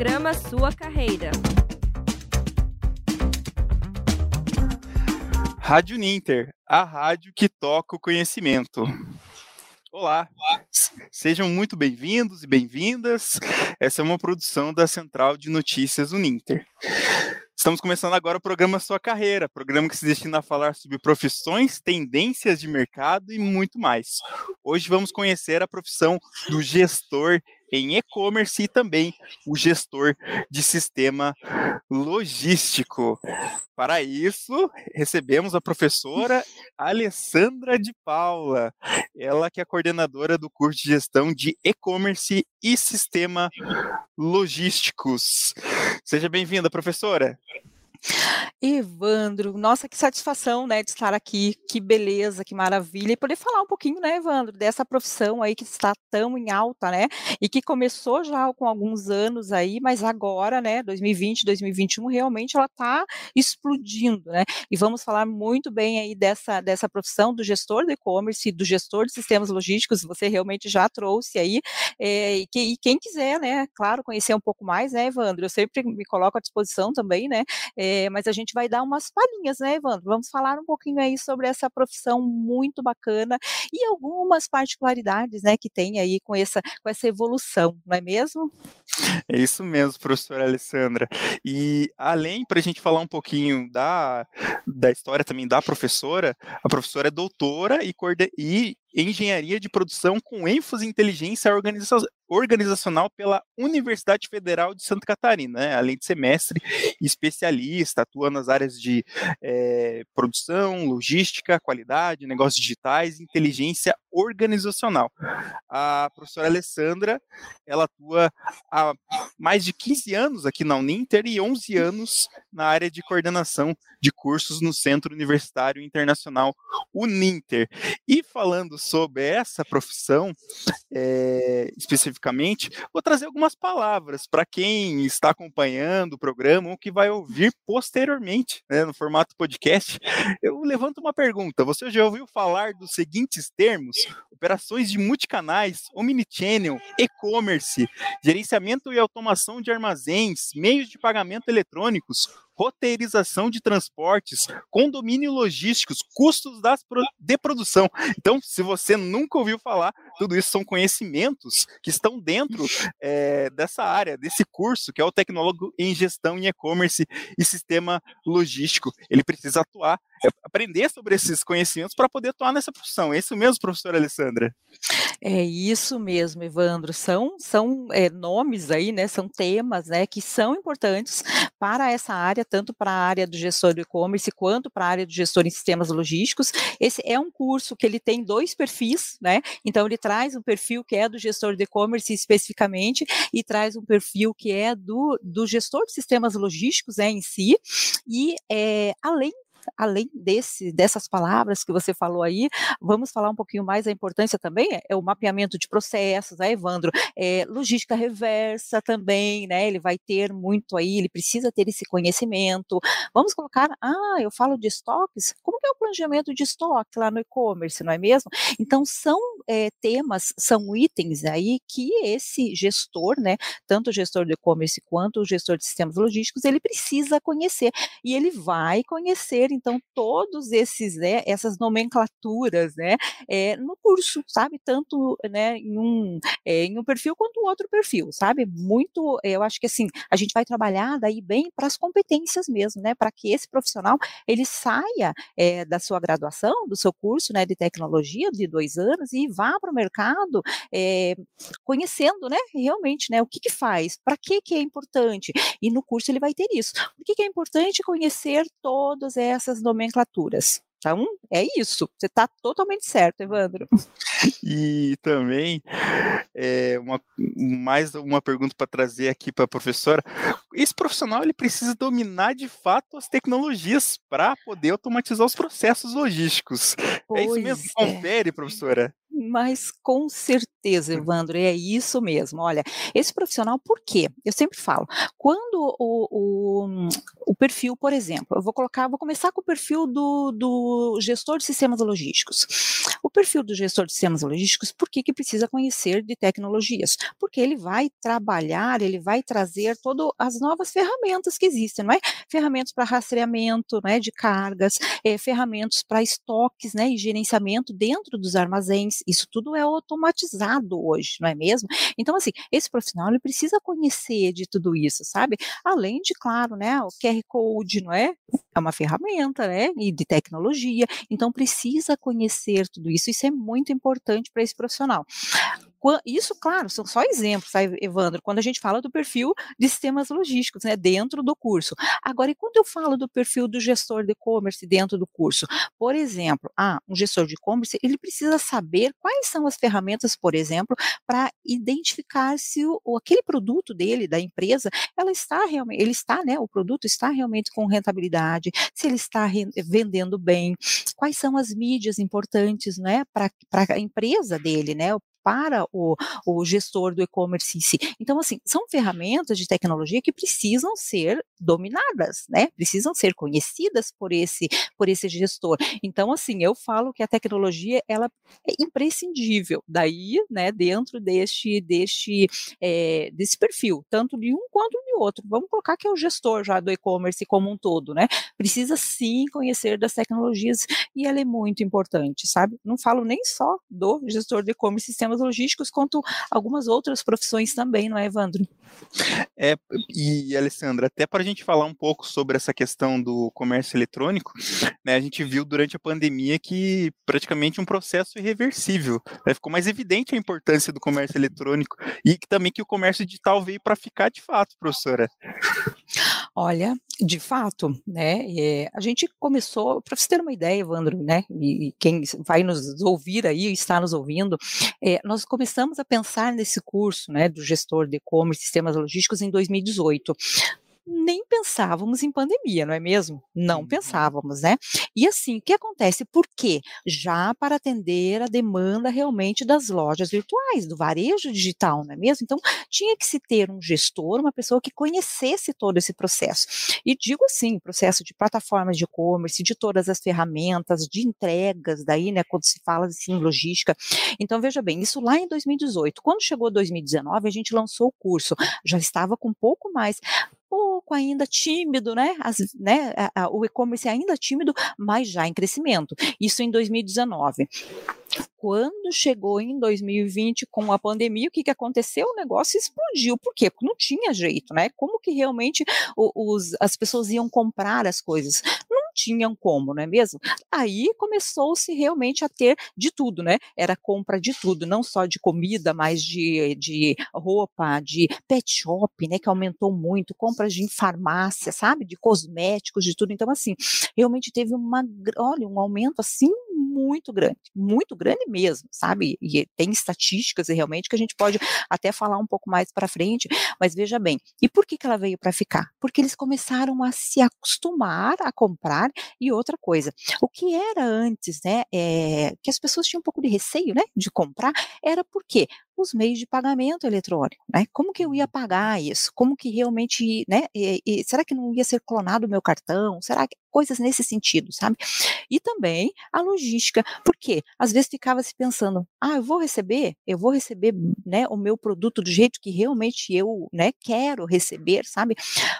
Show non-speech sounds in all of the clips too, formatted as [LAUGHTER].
Programa Sua Carreira. Rádio Ninter, a rádio que toca o conhecimento. Olá, sejam muito bem-vindos e bem-vindas. Essa é uma produção da Central de Notícias Uninter. Estamos começando agora o programa Sua Carreira, programa que se destina a falar sobre profissões, tendências de mercado e muito mais. Hoje vamos conhecer a profissão do gestor em e-commerce e também o gestor de sistema logístico. Para isso, recebemos a professora Alessandra de Paula, ela que é coordenadora do curso de gestão de e-commerce e sistema logísticos. Seja bem-vinda, professora. Evandro, nossa, que satisfação, né, de estar aqui, que beleza, que maravilha, e poder falar um pouquinho, né, Evandro, dessa profissão aí que está tão em alta, né, e que começou já com alguns anos aí, mas agora, né, 2020, 2021, realmente ela está explodindo, né, e vamos falar muito bem aí dessa, dessa profissão do gestor do e-commerce, do gestor de sistemas logísticos, você realmente já trouxe aí, é, e, que, e, quem quiser, né, claro, conhecer um pouco mais, né, Evandro, eu sempre me coloco à disposição também, né, é, mas a gente vai dar umas palhinhas, né, Evandro? Vamos falar um pouquinho aí sobre essa profissão muito bacana e algumas particularidades, né, que tem aí com essa, com essa evolução, não é mesmo? É isso mesmo, professora Alessandra. E além, para a gente falar um pouquinho da, da história também da professora, a professora é doutora e, e engenharia de produção com ênfase em inteligência organizacional pela Universidade Federal de Santa Catarina, né? além de ser mestre especialista, atua nas áreas de é, produção, logística, qualidade, negócios digitais inteligência organizacional. A professora Alessandra, ela atua há mais de 15 anos aqui na Uninter e 11 anos na área de coordenação de cursos no Centro Universitário Internacional Uninter. E falando sobre essa profissão, é, especificamente, vou trazer algumas palavras para quem está acompanhando o programa ou que vai ouvir posteriormente, né, no formato podcast. Eu levanto uma pergunta: você já ouviu falar dos seguintes termos? Operações de multicanais, omnichannel, e-commerce, gerenciamento e automação de armazéns, meios de pagamento eletrônicos, roteirização de transportes, condomínio logísticos, custos das de produção. Então, se você nunca ouviu falar, tudo isso são conhecimentos que estão dentro é, dessa área, desse curso, que é o tecnólogo em gestão em e-commerce e sistema logístico. Ele precisa atuar, é, aprender sobre esses conhecimentos para poder atuar nessa profissão. É isso mesmo, professora Alessandra? É isso mesmo, Evandro. São, são é, nomes aí, né? São temas, né? Que são importantes para essa área, tanto para a área do gestor do e-commerce quanto para a área do gestor em sistemas logísticos. Esse é um curso que ele tem dois perfis, né? Então ele traz um perfil que é do gestor de e-commerce especificamente e traz um perfil que é do, do gestor de sistemas logísticos né, em si, e é, além além desse, dessas palavras que você falou aí, vamos falar um pouquinho mais da importância também, é, é o mapeamento de processos, né, Evandro? É, logística reversa também, né? Ele vai ter muito aí, ele precisa ter esse conhecimento. Vamos colocar, ah, eu falo de estoques, como que é o planejamento de estoque lá no e-commerce, não é mesmo? Então, são é, temas, são itens aí que esse gestor, né, tanto o gestor do e-commerce quanto o gestor de sistemas logísticos, ele precisa conhecer, e ele vai conhecer então todos esses né, essas nomenclaturas né é, no curso sabe? Tanto né em um é, em um perfil quanto outro perfil sabe? Muito eu acho que assim a gente vai trabalhar daí bem para as competências mesmo né? Para que esse profissional ele saia é, da sua graduação do seu curso né de tecnologia de dois anos e vá para o mercado conhecendo né realmente né o que que faz para que que é importante. E no curso ele vai ter isso. Por que que é importante conhecer todas essas essas nomenclaturas. Então, é isso. Você está totalmente certo, Evandro. [LAUGHS] E também, é, uma, mais uma pergunta para trazer aqui para a professora. Esse profissional ele precisa dominar de fato as tecnologias para poder automatizar os processos logísticos. Pois é isso mesmo? É. Confere, professora? Mas com certeza, Evandro, é isso mesmo. Olha, esse profissional, por quê? Eu sempre falo, quando o, o, o perfil, por exemplo, eu vou colocar, vou começar com o perfil do, do gestor de sistemas logísticos. O perfil do gestor de sistemas logísticos, por que, que precisa conhecer de tecnologias? Porque ele vai trabalhar, ele vai trazer todas as novas ferramentas que existem, não é? Ferramentas para rastreamento né, de cargas, é, ferramentas para estoques né, e gerenciamento dentro dos armazéns. Isso tudo é automatizado hoje, não é mesmo? Então, assim, esse profissional ele precisa conhecer de tudo isso, sabe? Além de, claro, né, o QR Code, não é? É uma ferramenta, né? E de tecnologia. Então, precisa conhecer tudo isso. Isso é muito importante para esse profissional. Isso, claro, são só exemplos, tá, Evandro, quando a gente fala do perfil de sistemas logísticos, né, dentro do curso. Agora, e quando eu falo do perfil do gestor de e-commerce dentro do curso? Por exemplo, ah, um gestor de e-commerce, ele precisa saber quais são as ferramentas, por exemplo, para identificar se o, aquele produto dele, da empresa, ela está realmente, ele está, né, o produto está realmente com rentabilidade, se ele está re, vendendo bem, quais são as mídias importantes, né, para a empresa dele, né, para o, o gestor do e-commerce em si. Então, assim, são ferramentas de tecnologia que precisam ser dominadas, né? Precisam ser conhecidas por esse, por esse gestor. Então, assim, eu falo que a tecnologia, ela é imprescindível, daí, né, dentro deste, deste, é, desse perfil, tanto de um quanto de outro. Vamos colocar que é o gestor já do e-commerce como um todo, né? Precisa sim conhecer das tecnologias e ela é muito importante, sabe? Não falo nem só do gestor de e-commerce sistemas logísticos, quanto algumas outras profissões também, não é, Evandro? É, e Alessandra, até para a gente falar um pouco sobre essa questão do comércio eletrônico, né, a gente viu durante a pandemia que praticamente um processo irreversível. Né, ficou mais evidente a importância do comércio eletrônico e que, também que o comércio digital veio para ficar de fato, professora. Olha, de fato, né, é, a gente começou, para você ter uma ideia, Evandro, né, e, e, quem vai nos ouvir aí, está nos ouvindo, é, nós começamos a pensar nesse curso, né, do gestor de e-commerce, sistemas logísticos em 2018 nem pensávamos em pandemia, não é mesmo? Não uhum. pensávamos, né? E assim, o que acontece? Por quê? Já para atender a demanda realmente das lojas virtuais, do varejo digital, não é mesmo? Então, tinha que se ter um gestor, uma pessoa que conhecesse todo esse processo. E digo assim, processo de plataformas de e-commerce, de todas as ferramentas, de entregas, daí, né, quando se fala assim, logística. Então, veja bem, isso lá em 2018. Quando chegou 2019, a gente lançou o curso, já estava com um pouco mais pouco ainda tímido, né? As, né o e-commerce é ainda tímido, mas já em crescimento. Isso em 2019. Quando chegou em 2020 com a pandemia, o que, que aconteceu? O negócio explodiu. Por quê? Porque não tinha jeito, né? Como que realmente os, as pessoas iam comprar as coisas? Tinham como, não é mesmo? Aí começou-se realmente a ter de tudo, né? Era compra de tudo, não só de comida, mas de, de roupa, de pet shop, né? Que aumentou muito, compras de farmácia, sabe? De cosméticos, de tudo. Então, assim, realmente teve uma, olha, um aumento assim muito grande, muito grande mesmo, sabe? E tem estatísticas realmente que a gente pode até falar um pouco mais para frente, mas veja bem, e por que, que ela veio para ficar? Porque eles começaram a se acostumar a comprar e outra coisa, o que era antes, né, é, que as pessoas tinham um pouco de receio, né, de comprar, era porque os meios de pagamento eletrônico, né? Como que eu ia pagar isso? Como que realmente, né? E, e, será que não ia ser clonado o meu cartão? Será que coisas nesse sentido, sabe? E também a logística, porque às vezes ficava se pensando, ah, eu vou receber, eu vou receber, né, o meu produto do jeito que realmente eu, né, quero receber, sabe?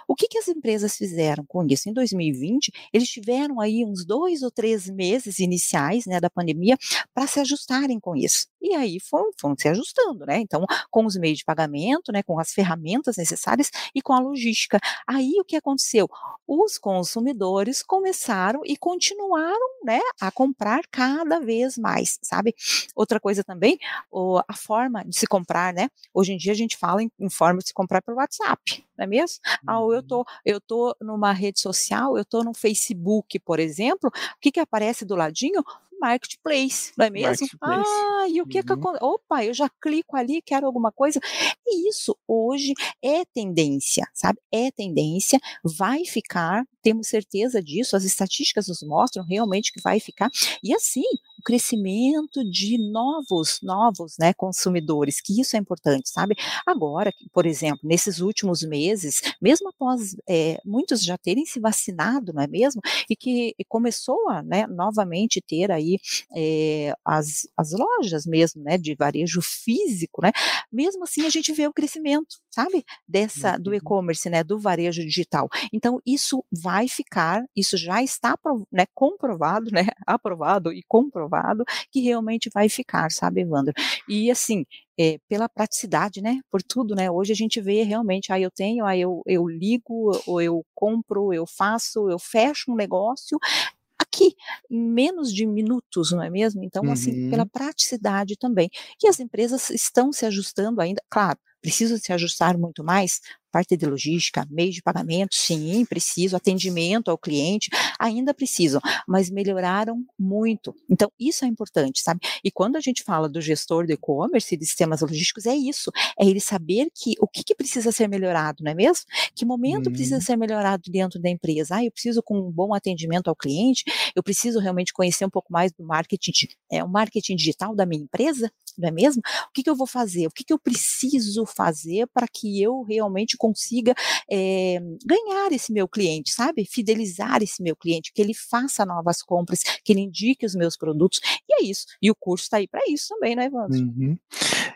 O que que as empresas fizeram com isso? Em 2020, eles tiveram aí uns dois ou três meses iniciais, né, da pandemia, para se ajustarem com isso. E aí foram, foram se ajustando, né? Então, com os meios de pagamento, né, com as ferramentas necessárias e com a logística. Aí o que aconteceu? Os consumidores começaram e continuaram, né, a comprar cada vez mais, sabe? Outra coisa também, o, a forma de se comprar, né? Hoje em dia a gente fala em, em forma de se comprar pelo WhatsApp, não é mesmo? Ah, eu tô, uhum. eu tô numa rede social, eu tô no Facebook, por exemplo, o que que aparece do ladinho? Marketplace, não é mesmo? Ah, e o que uhum. que acontece? Opa, eu já clico ali, quero alguma coisa. E isso hoje é tendência, sabe? É tendência, vai ficar temos certeza disso, as estatísticas nos mostram realmente que vai ficar. E assim, o crescimento de novos, novos, né, consumidores, que isso é importante, sabe? Agora, por exemplo, nesses últimos meses, mesmo após é, muitos já terem se vacinado, não é mesmo? E que começou a, né, novamente ter aí é, as, as lojas mesmo, né, de varejo físico, né? Mesmo assim, a gente vê o crescimento, sabe? Dessa, do uhum. e-commerce, né, do varejo digital. Então, isso vai ficar, isso já está né, comprovado, né, [LAUGHS] aprovado e comprovado que realmente vai ficar, sabe, Evandro? E assim, é, pela praticidade, né? Por tudo, né? Hoje a gente vê realmente, ah, eu tenho, ah, eu, eu ligo, ou eu compro, eu faço, eu fecho um negócio aqui, em menos de minutos, não é mesmo? Então, uhum. assim, pela uhum. praticidade também. E as empresas estão se ajustando ainda, claro, precisam se ajustar muito mais, parte de logística, meio de pagamento, sim, preciso, atendimento ao cliente, ainda precisam, mas melhoraram muito. Então, isso é importante, sabe? E quando a gente fala do gestor de e-commerce e de sistemas logísticos, é isso, é ele saber que o que, que precisa ser melhorado, não é mesmo? Que momento uhum. precisa ser melhorado dentro da empresa? Ah, eu preciso com um bom atendimento ao cliente, eu preciso realmente conhecer um pouco mais do marketing, é, o marketing digital da minha empresa, não é mesmo? O que, que eu vou fazer? O que, que eu preciso fazer para que eu realmente consiga é, ganhar esse meu cliente, sabe? Fidelizar esse meu cliente, que ele faça novas compras, que ele indique os meus produtos. E é isso. E o curso está aí para isso também, né, Evandro? Uhum.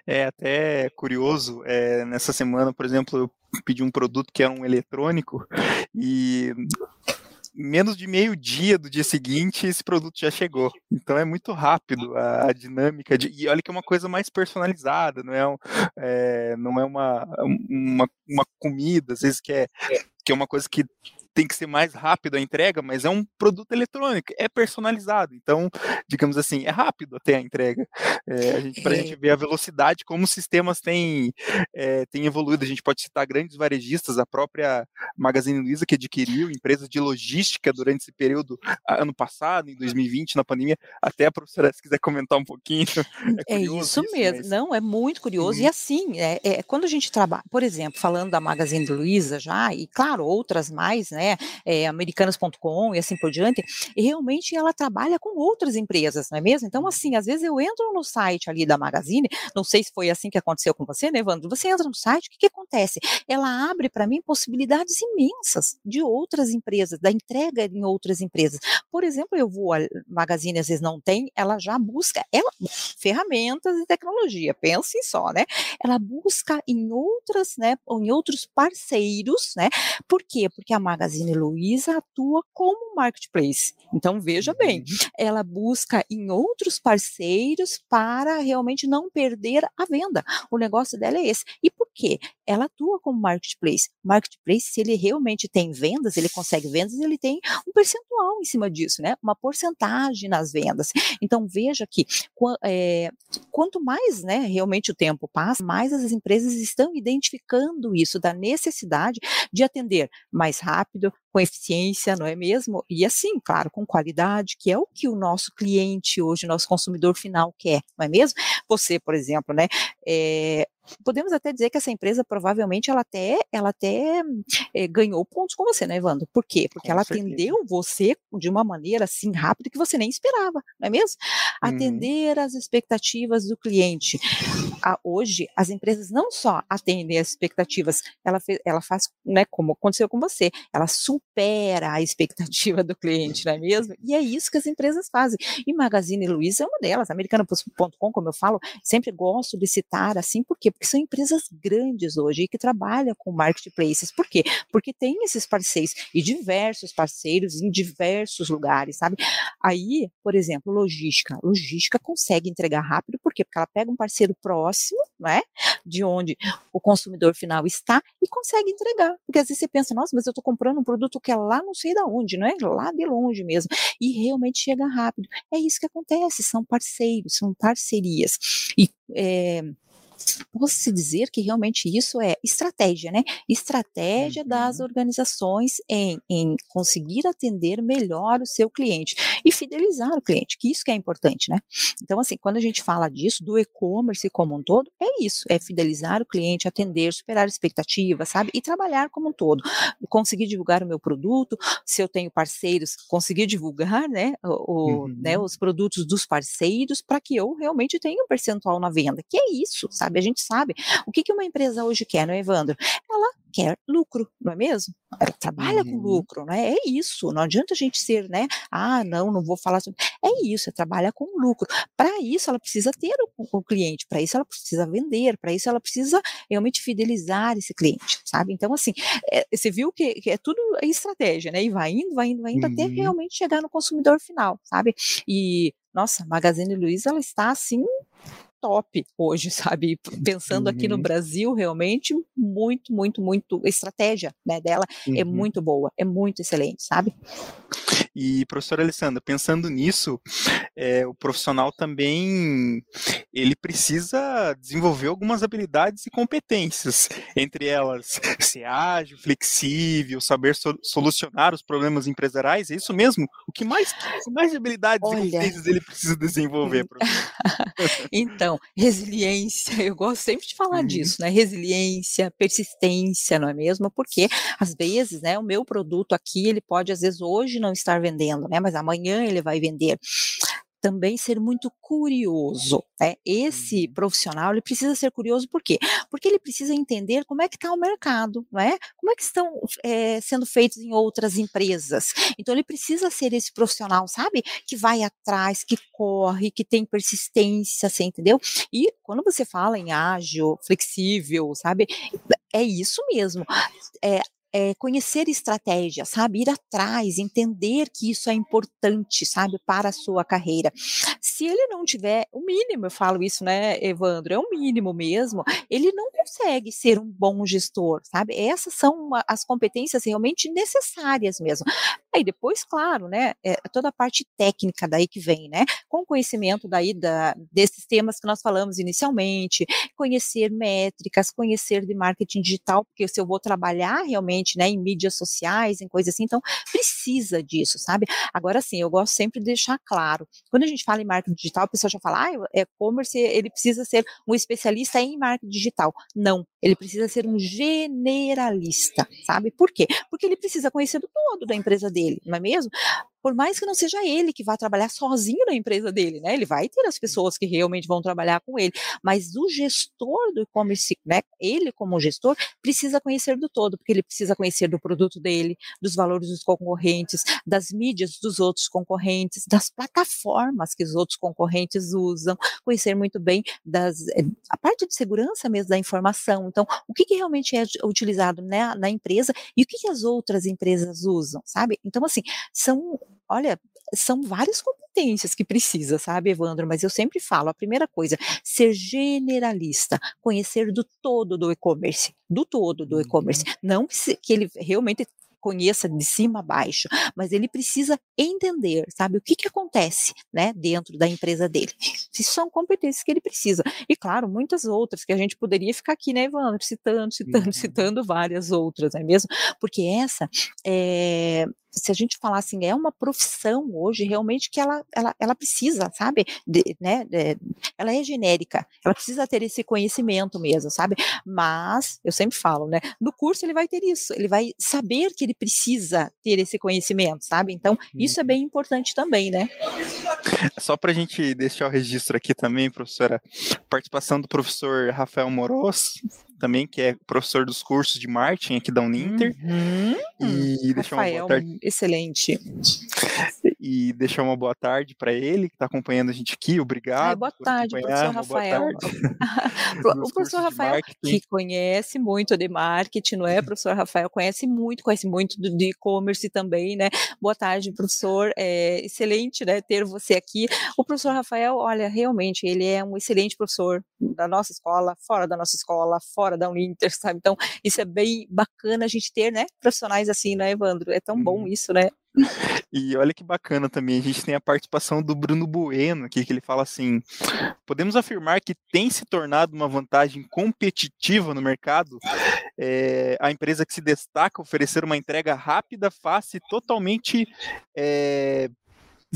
É até curioso, é, nessa semana, por exemplo, eu pedi um produto que é um eletrônico e menos de meio dia do dia seguinte, esse produto já chegou. Então é muito rápido a, a dinâmica de, e olha que é uma coisa mais personalizada, não é, um, é não é uma, uma, uma comida, às vezes que é, que é uma coisa que tem que ser mais rápido a entrega, mas é um produto eletrônico, é personalizado. Então, digamos assim, é rápido até a entrega. É, a gente, para a gente ver a velocidade, como os sistemas têm, é, têm evoluído. A gente pode citar grandes varejistas, a própria Magazine Luiza, que adquiriu empresas de logística durante esse período, ano passado, em 2020, na pandemia. Até a professora, se quiser comentar um pouquinho. [LAUGHS] É, é isso, isso, mesmo. Mas... Não, é muito curioso. Uhum. E assim, é, é, quando a gente trabalha, por exemplo, falando da Magazine Luiza já, e claro, outras mais, né? Né, é, americanas.com e assim por diante, e realmente ela trabalha com outras empresas, não é mesmo? Então, assim, às vezes eu entro no site ali da Magazine, não sei se foi assim que aconteceu com você, né, Evandro? Você entra no site, o que, que acontece? Ela abre para mim possibilidades imensas de outras empresas, da entrega em outras empresas. Por exemplo, eu vou, a Magazine às vezes não tem, ela já busca ela, ferramentas e tecnologia, pensem só, né? Ela busca em outras, né, em outros parceiros, né? Por quê? Porque a Magazine Magazine Luiza atua como marketplace. Então, veja bem, uhum. ela busca em outros parceiros para realmente não perder a venda. O negócio dela é esse. E por quê? Ela atua como marketplace. Marketplace, se ele realmente tem vendas, ele consegue vendas, ele tem um percentual em cima disso, né? Uma porcentagem nas vendas. Então, veja que é, quanto mais né, realmente o tempo passa, mais as empresas estão identificando isso, da necessidade de atender mais rápido com eficiência, não é mesmo? E assim, claro, com qualidade, que é o que o nosso cliente hoje, nosso consumidor final quer, não é mesmo? Você, por exemplo, né, é, podemos até dizer que essa empresa provavelmente ela até, ela até é, ganhou pontos com você, né, Evandro? Por quê? Porque com ela certeza. atendeu você de uma maneira assim rápida que você nem esperava, não é mesmo? Uhum. Atender as expectativas do cliente. Hoje, as empresas não só atendem as expectativas, ela, fez, ela faz, né, como aconteceu com você, ela supera a expectativa do cliente, não é mesmo? E é isso que as empresas fazem. E Magazine Luiza é uma delas, americana.com, como eu falo, sempre gosto de citar assim, porque porque são empresas grandes hoje e que trabalham com marketplaces. Por quê? Porque tem esses parceiros e diversos parceiros em diversos lugares, sabe? Aí, por exemplo, logística. Logística consegue entregar rápido, por quê? Porque ela pega um parceiro próximo, né? De onde o consumidor final está e consegue entregar. Porque às vezes você pensa, nossa, mas eu estou comprando um produto que é lá não sei da onde, não é? Lá de longe mesmo. E realmente chega rápido. É isso que acontece, são parceiros, são parcerias. E é, posso se dizer que realmente isso é estratégia, né? Estratégia uhum. das organizações em, em conseguir atender melhor o seu cliente. E fidelizar o cliente, que isso que é importante, né? Então, assim, quando a gente fala disso, do e-commerce como um todo, é isso, é fidelizar o cliente, atender, superar expectativas, sabe? E trabalhar como um todo. Conseguir divulgar o meu produto, se eu tenho parceiros, conseguir divulgar, né, o, uhum. né os produtos dos parceiros para que eu realmente tenha um percentual na venda, que é isso, sabe? A gente sabe. O que, que uma empresa hoje quer, não é, Evandro? Ela quer lucro, não é mesmo? Ela trabalha uhum. com lucro, né? É isso. Não adianta a gente ser, né? Ah, não, não vou falar sobre. É isso, é trabalha com lucro. Para isso, ela precisa ter o, o cliente, para isso, ela precisa vender, para isso, ela precisa realmente fidelizar esse cliente, sabe? Então, assim, é, você viu que, que, é tudo estratégia, né? E vai indo, vai indo, vai indo, uhum. até realmente chegar no consumidor final, sabe? E, nossa, Magazine Luiza, ela está assim top hoje, [LAUGHS] sabe? Pensando uhum. aqui no uhum. Brasil, realmente, muito, muito, muito, estratégia né, dela é uhum. é muito boa, é muito excelente, sabe? E, professora Alessandra, pensando nisso, é, o profissional também ele precisa desenvolver algumas habilidades e competências, entre elas ser ágil, flexível, saber so solucionar os problemas empresariais, é isso mesmo? O que mais, que mais habilidades Olha... e competências ele precisa desenvolver, [LAUGHS] então, resiliência, eu gosto sempre de falar uhum. disso, né? Resiliência, persistência, não é mesmo? Porque às vezes, né, o meu produto aqui, ele pode às vezes hoje não estar vendendo, né? Mas amanhã ele vai vender também ser muito curioso. Né? Esse uhum. profissional ele precisa ser curioso por quê? Porque ele precisa entender como é que está o mercado, não é? Como é que estão é, sendo feitos em outras empresas. Então ele precisa ser esse profissional, sabe? Que vai atrás, que corre, que tem persistência, você entendeu? E quando você fala em ágil, flexível, sabe? É isso mesmo. É, é, conhecer estratégia, sabe? Ir atrás, entender que isso é importante, sabe? Para a sua carreira. Se ele não tiver o mínimo, eu falo isso, né, Evandro? É o mínimo mesmo, ele não consegue ser um bom gestor, sabe? Essas são as competências realmente necessárias mesmo. Aí depois, claro, né, é toda a parte técnica daí que vem, né? Com conhecimento daí da, desses temas que nós falamos inicialmente, conhecer métricas, conhecer de marketing digital, porque se eu vou trabalhar realmente né, em mídias sociais, em coisas assim, então precisa disso, sabe? Agora sim, eu gosto sempre de deixar claro, quando a gente fala em marketing digital, a pessoa já fala, ah, é e-commerce, ele precisa ser um especialista em marketing digital. Não, ele precisa ser um generalista, sabe? Por quê? Porque ele precisa conhecer do todo da empresa dele, não é mesmo? Por mais que não seja ele que vá trabalhar sozinho na empresa dele, né? Ele vai ter as pessoas que realmente vão trabalhar com ele, mas o gestor do e-commerce, né? Ele como gestor precisa conhecer do todo, porque ele precisa conhecer do produto dele, dos valores dos concorrentes, das mídias dos outros concorrentes, das plataformas que os outros concorrentes usam, conhecer muito bem das eh, a parte de segurança mesmo da informação. Então, o que, que realmente é utilizado né, na empresa e o que, que as outras empresas usam, sabe? Então, assim, são olha, são várias competências que precisa, sabe, Evandro? Mas eu sempre falo, a primeira coisa, ser generalista, conhecer do todo do e-commerce, do todo do e-commerce, uhum. não que ele realmente conheça de cima a baixo, mas ele precisa entender, sabe, o que que acontece, né, dentro da empresa dele. Isso são competências que ele precisa. E claro, muitas outras que a gente poderia ficar aqui, né, Evandro, citando, citando, uhum. citando várias outras, não é mesmo? Porque essa é, se a gente falar assim, é uma profissão hoje realmente que ela, ela, ela precisa, sabe? De, né? De, ela é genérica, ela precisa ter esse conhecimento mesmo, sabe? Mas, eu sempre falo, né? No curso ele vai ter isso, ele vai saber que ele precisa ter esse conhecimento, sabe? Então, isso é uhum. bem importante também, né? Só para a gente deixar o registro aqui também, professora, participação do professor Rafael Moros, também, que é professor dos cursos de marketing aqui da Uninter. Uhum. E deixar uma boa tarde. Excelente. E deixar uma boa tarde para ele, que está acompanhando a gente aqui. Obrigado. Ai, boa tarde, professor Rafael. [LAUGHS] o professor Rafael, que conhece muito de marketing, não é? O professor Rafael conhece muito, conhece muito de e-commerce também, né? Boa tarde, professor. É excelente, né, ter você aqui. O professor Rafael, olha, realmente, ele é um excelente professor da nossa escola, fora da nossa escola, fora da Uninter, sabe? Então, isso é bem bacana a gente ter, né, profissionais assim, né, Evandro? É tão bom uhum. isso, né? E olha que bacana também, a gente tem a participação do Bruno Bueno aqui, que ele fala assim: podemos afirmar que tem se tornado uma vantagem competitiva no mercado é, a empresa que se destaca oferecer uma entrega rápida, fácil e totalmente é,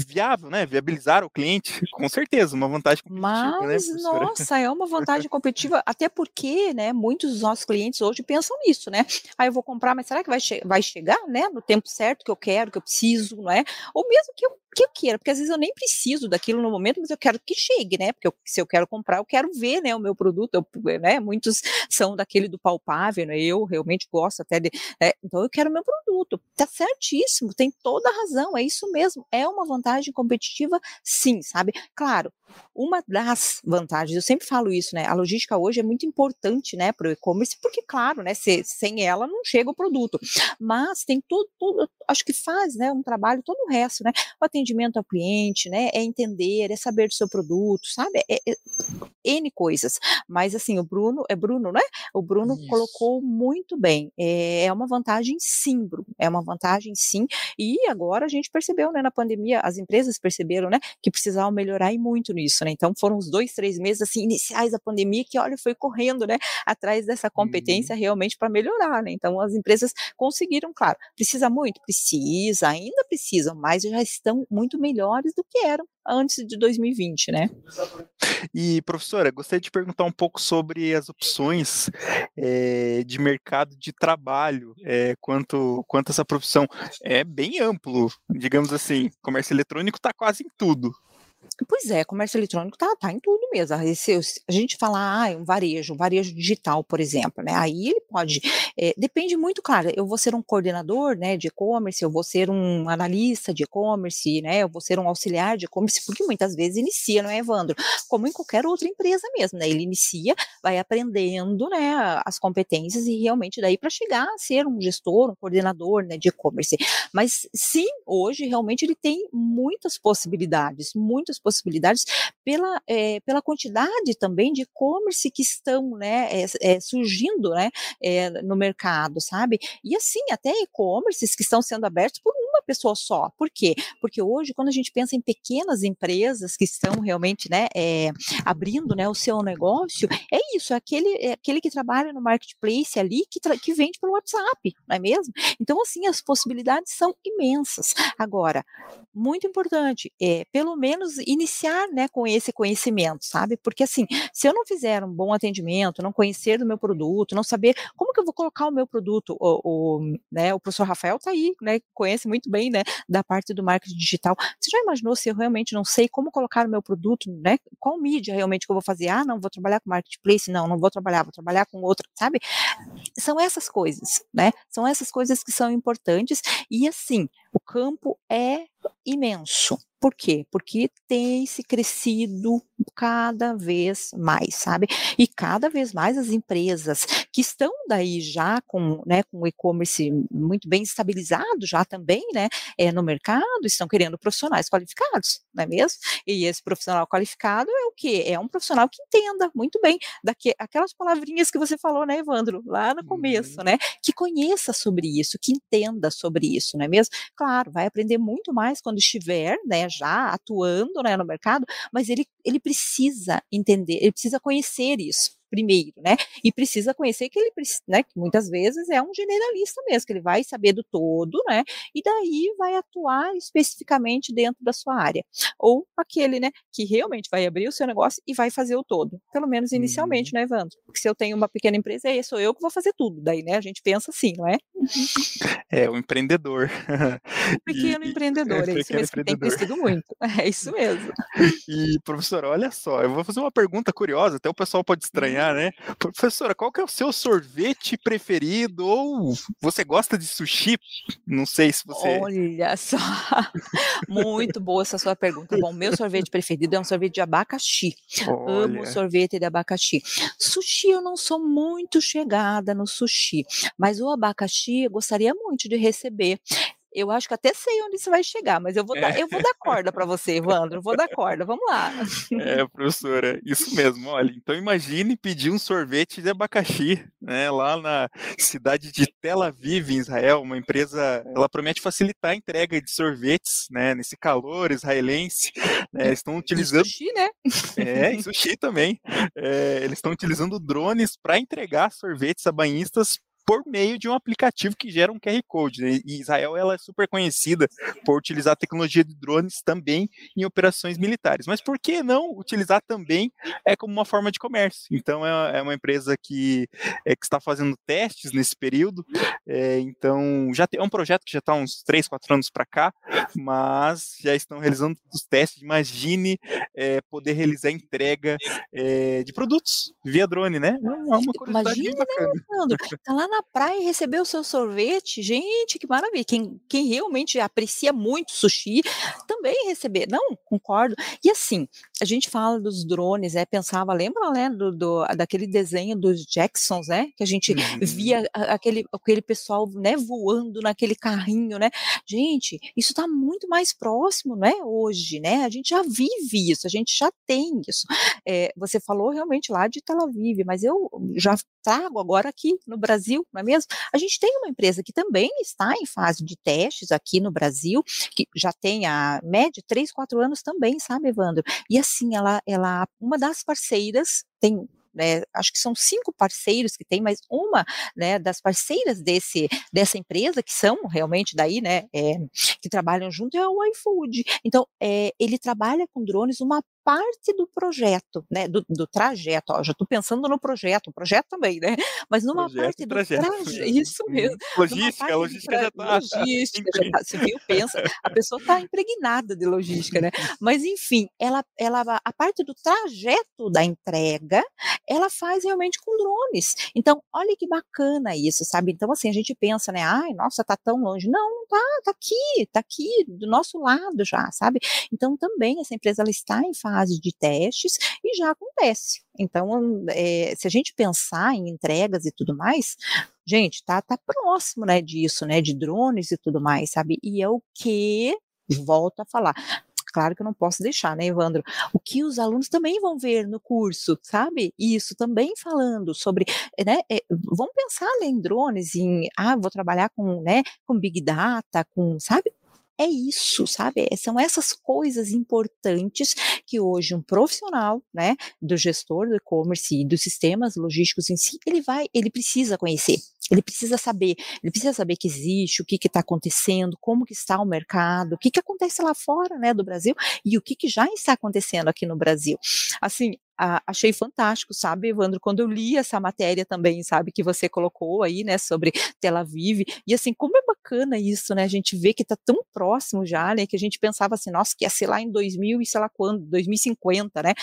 viável, né? Viabilizar o cliente, com certeza, uma vantagem competitiva, né, Mas, né, nossa, é uma vantagem [LAUGHS] competitiva, até porque, né, muitos dos nossos clientes hoje pensam nisso, né? Aí ah, eu vou comprar, mas será que vai, che vai chegar, né, no tempo certo que eu quero, que eu preciso, não é? Ou mesmo que eu que eu queira, porque às vezes eu nem preciso daquilo no momento, mas eu quero que chegue, né? Porque eu, se eu quero comprar, eu quero ver, né, o meu produto, eu, né? Muitos são daquele do palpável, né? Eu realmente gosto até de, né? então eu quero o meu produto. Tá certíssimo, tem toda a razão, é isso mesmo. É uma vantagem competitiva, sim, sabe? Claro, uma das vantagens, eu sempre falo isso, né? A logística hoje é muito importante, né, para o e-commerce, porque, claro, né, se, sem ela não chega o produto. Mas tem tudo, tudo, acho que faz, né, um trabalho, todo o resto, né? O atendimento ao cliente, né? É entender, é saber do seu produto, sabe? É, é, N coisas. Mas, assim, o Bruno, é Bruno, né? O Bruno isso. colocou muito bem. É, é uma vantagem, sim, Bruno. É uma vantagem, sim. E agora a gente percebeu, né, na pandemia, as empresas perceberam, né, que precisavam melhorar e muito nisso, né? Então foram os dois, três meses assim iniciais da pandemia que, olha, foi correndo, né, atrás dessa competência uhum. realmente para melhorar, né? Então as empresas conseguiram, claro. Precisa muito, precisa, ainda precisam, mas já estão muito melhores do que eram antes de 2020, né? E, professora, gostaria de perguntar um pouco sobre as opções é, de mercado de trabalho, é, quanto, quanto essa profissão é bem amplo, digamos assim, comércio eletrônico está quase em tudo. Pois é, comércio eletrônico tá, tá em tudo mesmo. Se a gente falar, ah, um varejo, um varejo digital, por exemplo, né? Aí ele pode, é, depende muito, claro, eu vou ser um coordenador, né, de e-commerce, eu vou ser um analista de e-commerce, né, eu vou ser um auxiliar de e-commerce, porque muitas vezes inicia, não é, Evandro? Como em qualquer outra empresa mesmo, né? Ele inicia, vai aprendendo, né, as competências e realmente daí para chegar a ser um gestor, um coordenador, né, de e-commerce. Mas sim, hoje realmente ele tem muitas possibilidades, muitas possibilidades possibilidades pela, é, pela quantidade também de e-commerce que estão né, é, surgindo né, no mercado, sabe? E assim, até e-commerces que estão sendo abertos por uma pessoa só. Por quê? Porque hoje, quando a gente pensa em pequenas empresas que estão realmente né, abrindo né, o seu negócio, é isso, é aquele, é aquele que trabalha no marketplace ali que, que vende pelo WhatsApp, não é mesmo? Então, assim, as possibilidades são imensas. Agora, muito importante, é pelo menos iniciar, né, com esse conhecimento, sabe? Porque assim, se eu não fizer um bom atendimento, não conhecer do meu produto, não saber como que eu vou colocar o meu produto, o, o né, o professor Rafael está aí, né, conhece muito bem, né, da parte do marketing digital. Você já imaginou se eu realmente não sei como colocar o meu produto, né? Qual mídia realmente que eu vou fazer? Ah, não, vou trabalhar com marketplace, não, não vou trabalhar, vou trabalhar com outra, sabe? São essas coisas, né? São essas coisas que são importantes e assim, o campo é imenso. Por quê? Porque tem se crescido cada vez mais, sabe? E cada vez mais as empresas que estão daí já com, né, com o e-commerce muito bem estabilizado já também, né, é, no mercado, estão querendo profissionais qualificados, não é mesmo? E esse profissional qualificado é o quê? É um profissional que entenda muito bem daqui, aquelas palavrinhas que você falou, né, Evandro, lá no começo, uhum. né? Que conheça sobre isso, que entenda sobre isso, não é mesmo? Claro, vai aprender muito mais quando estiver, né, já atuando, né, no mercado, mas ele, ele precisa entender, ele precisa conhecer isso primeiro, né? E precisa conhecer que ele, né, que muitas vezes é um generalista mesmo, que ele vai saber do todo, né? E daí vai atuar especificamente dentro da sua área. Ou aquele, né, que realmente vai abrir o seu negócio e vai fazer o todo, pelo menos inicialmente, uhum. né, Evandro? Porque se eu tenho uma pequena empresa, é sou eu que vou fazer tudo. Daí, né, a gente pensa assim, não é? É, o empreendedor. [LAUGHS] O pequeno e, empreendedor, é, é isso mesmo, que tem crescido muito. [LAUGHS] É isso mesmo. E, professora, olha só, eu vou fazer uma pergunta curiosa, até o pessoal pode estranhar ganhar, né? Professora, qual que é o seu sorvete preferido? Ou você gosta de sushi? Não sei se você. Olha só, [LAUGHS] muito boa essa sua pergunta. Bom, meu sorvete preferido é um sorvete de abacaxi. Olha. Amo sorvete de abacaxi. Sushi, eu não sou muito chegada no sushi, mas o abacaxi eu gostaria muito de receber. Eu acho que até sei onde isso vai chegar, mas eu vou, é. dar, eu vou dar corda para você, Evandro. Vou dar corda, vamos lá. É, professora, isso mesmo. Olha, então imagine pedir um sorvete de abacaxi, né, lá na cidade de Tel Aviv, em Israel. Uma empresa, ela promete facilitar a entrega de sorvetes, né, nesse calor israelense. Né, estão [LAUGHS] utilizando. E sushi, né? É, e [LAUGHS] sushi também. É, eles estão utilizando drones para entregar sorvetes a banhistas por meio de um aplicativo que gera um QR Code. Né? E Israel ela é super conhecida por utilizar a tecnologia de drones também em operações militares. Mas por que não utilizar também é como uma forma de comércio? Então é, é uma empresa que, é, que está fazendo testes nesse período. É, então já tem, é um projeto que já está uns 3, 4 anos para cá, mas já estão realizando os testes. Imagine é, poder realizar entrega é, de produtos via drone, né? É uma curiosidade Imagina, né, Leandro? Tá lá na praia e receber o seu sorvete, gente, que maravilha. Quem, quem realmente aprecia muito sushi, também receber. Não, concordo. E assim, a gente fala dos drones, é, pensava, lembra, né, do, do, daquele desenho dos Jacksons, né, que a gente uhum. via aquele, aquele pessoal, né, voando naquele carrinho, né, gente, isso está muito mais próximo, né, hoje, né, a gente já vive isso, a gente já tem isso. É, você falou realmente lá de Tel Aviv, mas eu já trago agora aqui no Brasil, não é mesmo? A gente tem uma empresa que também está em fase de testes aqui no Brasil, que já tem a média 3, 4 anos também, sabe, Evandro? E assim, ela, ela uma das parceiras tem né, acho que são cinco parceiros que tem, mas uma né, das parceiras desse, dessa empresa, que são realmente daí, né, é, que trabalham junto, é o iFood. Então, é, ele trabalha com drones uma parte do projeto, né, do, do trajeto, ó, já estou pensando no projeto, o projeto também, né, mas numa projeto parte do trajeto, [LAUGHS] isso uhum. mesmo. Logística, logística já está. [LAUGHS] Logística, já tá, você viu, pensa, a pessoa está impregnada de logística, né, [LAUGHS] mas enfim, ela, ela, a parte do trajeto da entrega, ela faz realmente com drones, então olha que bacana isso, sabe, então assim, a gente pensa, né, ai, nossa, tá tão longe, não, tá, tá aqui, tá aqui, do nosso lado já, sabe, então também essa empresa, ela está em fase fase de testes e já acontece. Então, é, se a gente pensar em entregas e tudo mais, gente, tá, tá próximo, né, disso, né, de drones e tudo mais, sabe? E é o que, volto a falar, claro que eu não posso deixar, né, Evandro? O que os alunos também vão ver no curso, sabe? Isso também falando sobre, né? É, vamos pensar né, em drones, em, ah, vou trabalhar com, né, com big data, com, sabe? É isso, sabe? É, são essas coisas importantes que hoje um profissional, né, do gestor do e-commerce e dos sistemas logísticos em si, ele vai, ele precisa conhecer. Ele precisa saber, ele precisa saber que existe, o que está acontecendo, como que está o mercado, o que, que acontece lá fora, né, do Brasil e o que, que já está acontecendo aqui no Brasil. Assim, ah, achei fantástico, sabe, Evandro, quando eu li essa matéria também, sabe, que você colocou aí, né, sobre Tel Aviv, e assim, como é bacana isso, né, a gente vê que está tão próximo já, né, que a gente pensava assim, nossa, que ia ser lá em 2000 e sei lá quando, 2050, né,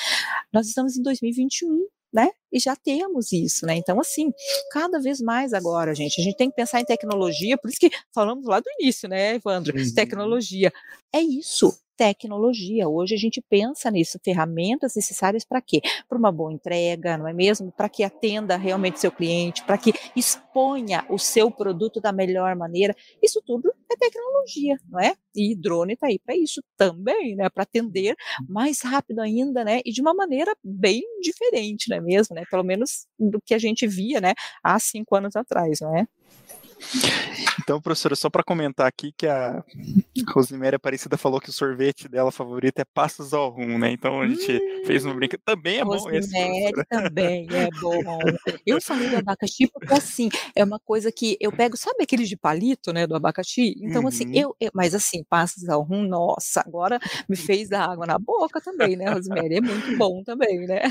nós estamos em 2021, né? E já temos isso, né? Então, assim, cada vez mais agora, gente, a gente tem que pensar em tecnologia, por isso que falamos lá do início, né, Evandro? Uhum. Tecnologia. É isso, tecnologia. Hoje a gente pensa nisso, ferramentas necessárias para quê? Para uma boa entrega, não é mesmo? Para que atenda realmente seu cliente, para que exponha o seu produto da melhor maneira. Isso tudo é tecnologia, não é? E drone está aí para isso também, né? Para atender mais rápido ainda, né? E de uma maneira bem diferente, não é mesmo? Né? Pelo menos do que a gente via, né? Há cinco anos atrás, não é? Então, professora, só para comentar aqui que a Rosiméria Aparecida falou que o sorvete dela favorito é passas ao rum, né? Então a gente hum, fez uma brinca. Também é bom esse. também é bom. Eu falei do abacaxi porque assim, é uma coisa que eu pego, sabe aquele de palito, né, do abacaxi? Então assim, uhum. assim, eu, eu, mas assim, passas ao rum, nossa, agora me fez dar água na boca também, né, Rosiméria? É muito bom também, né?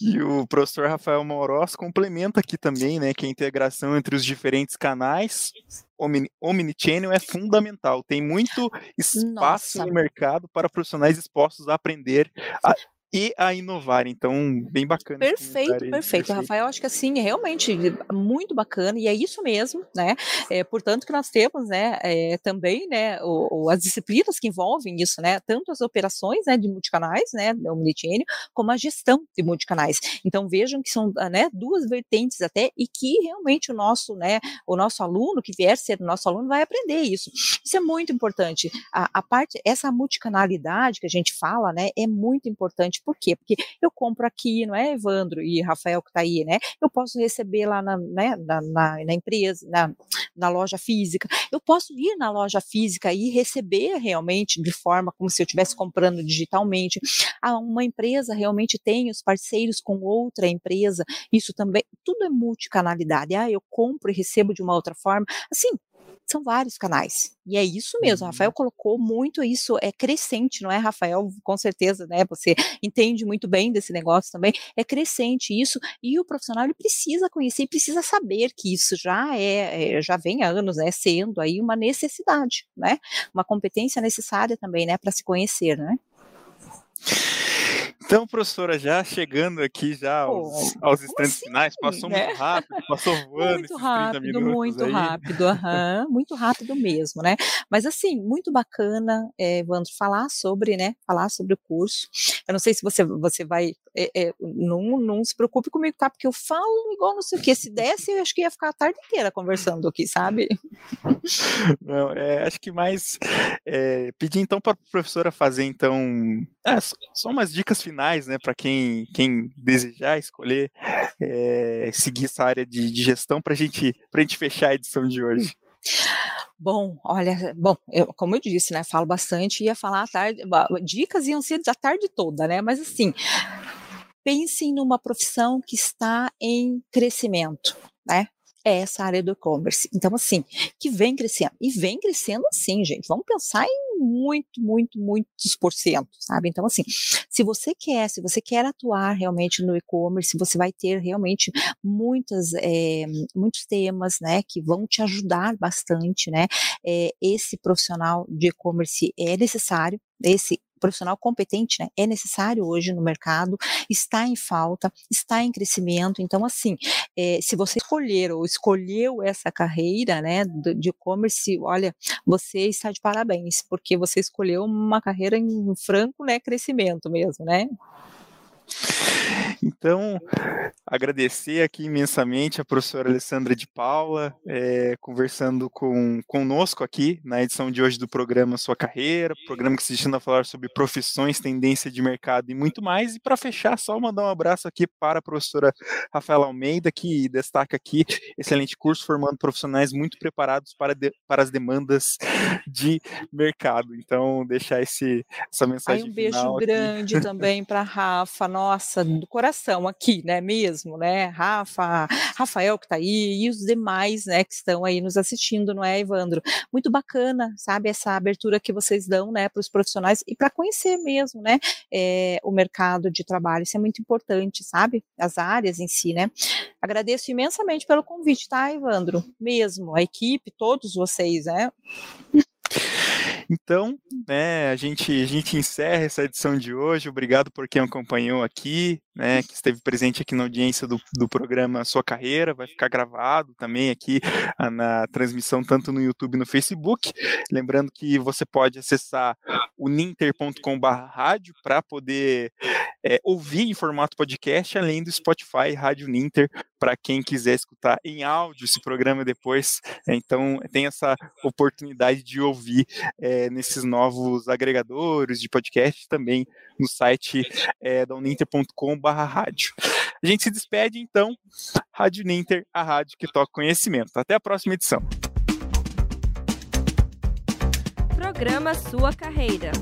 E o professor Rafael Moroz complementa aqui também, né, que a integração entre os diferentes canais Omnichannel é fundamental. Tem muito espaço Nossa. no mercado para profissionais expostos a aprender a, e a inovar. Então, bem bacana. Perfeito, perfeito. Rafael, acho que assim, realmente muito bacana, e é isso mesmo, né? É, portanto, que nós temos, né, é, também, né, o, o, as disciplinas que envolvem isso, né? Tanto as operações, né, de multicanais, né, do Omnichannel, como a gestão de multicanais. Então, vejam que são, né, duas vertentes até, e que realmente o nosso, né, o nosso aluno, que vier ser nosso aluno, vai aprender isso. Isso é muito importante. A, a parte, essa multicanalidade que a gente fala, né, é muito importante por quê? Porque eu compro aqui, não é, Evandro e Rafael que está aí, né? Eu posso receber lá na, né, na, na, na empresa, na, na loja física. Eu posso ir na loja física e receber realmente de forma como se eu estivesse comprando digitalmente. Ah, uma empresa realmente tem os parceiros com outra empresa. Isso também, tudo é multicanalidade. Ah, eu compro e recebo de uma outra forma. Assim, são vários canais. E é isso mesmo, uhum. Rafael colocou muito isso, é crescente, não é, Rafael? Com certeza, né? Você entende muito bem desse negócio também. É crescente isso, e o profissional ele precisa conhecer, precisa saber que isso já é, é já vem há anos, né? Sendo aí uma necessidade, né? Uma competência necessária também, né? Para se conhecer, né? Então, professora, já chegando aqui já aos, Pô, aos instantes assim, finais, passou né? muito rápido, passou voando muito rápido, muito aí. rápido, uhum, muito rápido mesmo, né? Mas assim, muito bacana, é, Evandro, falar sobre, né? Falar sobre o curso. Eu não sei se você, você vai, é, é, não, não se preocupe comigo, tá? Porque eu falo igual não sei o que. Se desse, eu acho que ia ficar a tarde inteira conversando aqui, sabe? Não, é, acho que mais pedir então para a professora fazer então é, só umas dicas finais finais, né, para quem, quem desejar escolher é, seguir essa área de, de gestão para gente, a gente fechar a edição de hoje. Bom, olha, bom, eu, como eu disse, né, falo bastante, ia falar a tarde, dicas iam ser a tarde toda, né, mas assim, pensem numa profissão que está em crescimento, né? é essa área do e-commerce. Então, assim, que vem crescendo. E vem crescendo assim, gente. Vamos pensar em muito, muito, muitos por cento, sabe? Então, assim, se você quer, se você quer atuar realmente no e-commerce, você vai ter realmente muitas, é, muitos temas, né, que vão te ajudar bastante, né? É, esse profissional de e-commerce é necessário, esse profissional competente né, é necessário hoje no mercado, está em falta, está em crescimento. Então, assim, é, se você escolher ou escolheu essa carreira né, de e-commerce, olha, você está de parabéns, porque você escolheu uma carreira em franco né, crescimento mesmo, né? Então, agradecer aqui imensamente a professora Alessandra de Paula, é, conversando com, conosco aqui na edição de hoje do programa Sua Carreira, programa que se destina a falar sobre profissões, tendência de mercado e muito mais. E para fechar, só mandar um abraço aqui para a professora Rafaela Almeida, que destaca aqui excelente curso formando profissionais muito preparados para, de, para as demandas de mercado. Então, deixar esse, essa mensagem. Aí um beijo grande também para a Rafa, nossa, do coração aqui, né, mesmo, né, Rafa, Rafael que está aí e os demais, né, que estão aí nos assistindo, não é, Evandro? Muito bacana, sabe, essa abertura que vocês dão, né, para os profissionais e para conhecer mesmo, né, é, o mercado de trabalho, isso é muito importante, sabe, as áreas em si, né. Agradeço imensamente pelo convite, tá, Evandro? Mesmo, a equipe, todos vocês, né. Então, né, a gente, a gente encerra essa edição de hoje. Obrigado por quem acompanhou aqui, né, que esteve presente aqui na audiência do, do programa Sua Carreira. Vai ficar gravado também aqui ah, na transmissão, tanto no YouTube e no Facebook. Lembrando que você pode acessar o ninter.com.br para poder é, ouvir em formato podcast, além do Spotify Rádio Ninter, para quem quiser escutar em áudio esse programa depois. Então, tem essa oportunidade de ouvir é, nesses novos agregadores de podcast também no site é, da uninter.com.br. A gente se despede, então. Rádio Ninter, a rádio que toca conhecimento. Até a próxima edição. Programa Sua Carreira.